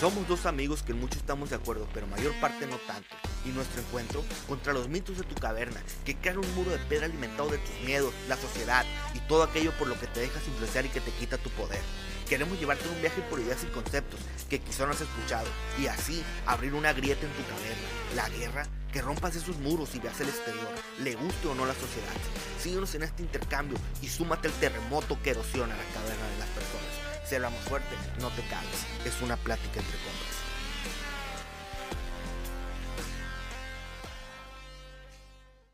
Somos dos amigos que en mucho estamos de acuerdo, pero mayor parte no tanto. Y nuestro encuentro contra los mitos de tu caverna, que crean un muro de piedra alimentado de tus miedos, la sociedad y todo aquello por lo que te dejas influenciar y que te quita tu poder. Queremos llevarte un viaje por ideas y conceptos que quizá no has escuchado y así abrir una grieta en tu caverna. La guerra, que rompas esos muros y veas el exterior, le guste o no la sociedad. Síguenos en este intercambio y súmate al terremoto que erosiona la caverna hablamos fuerte, no te cagues. Es una plática entre compas.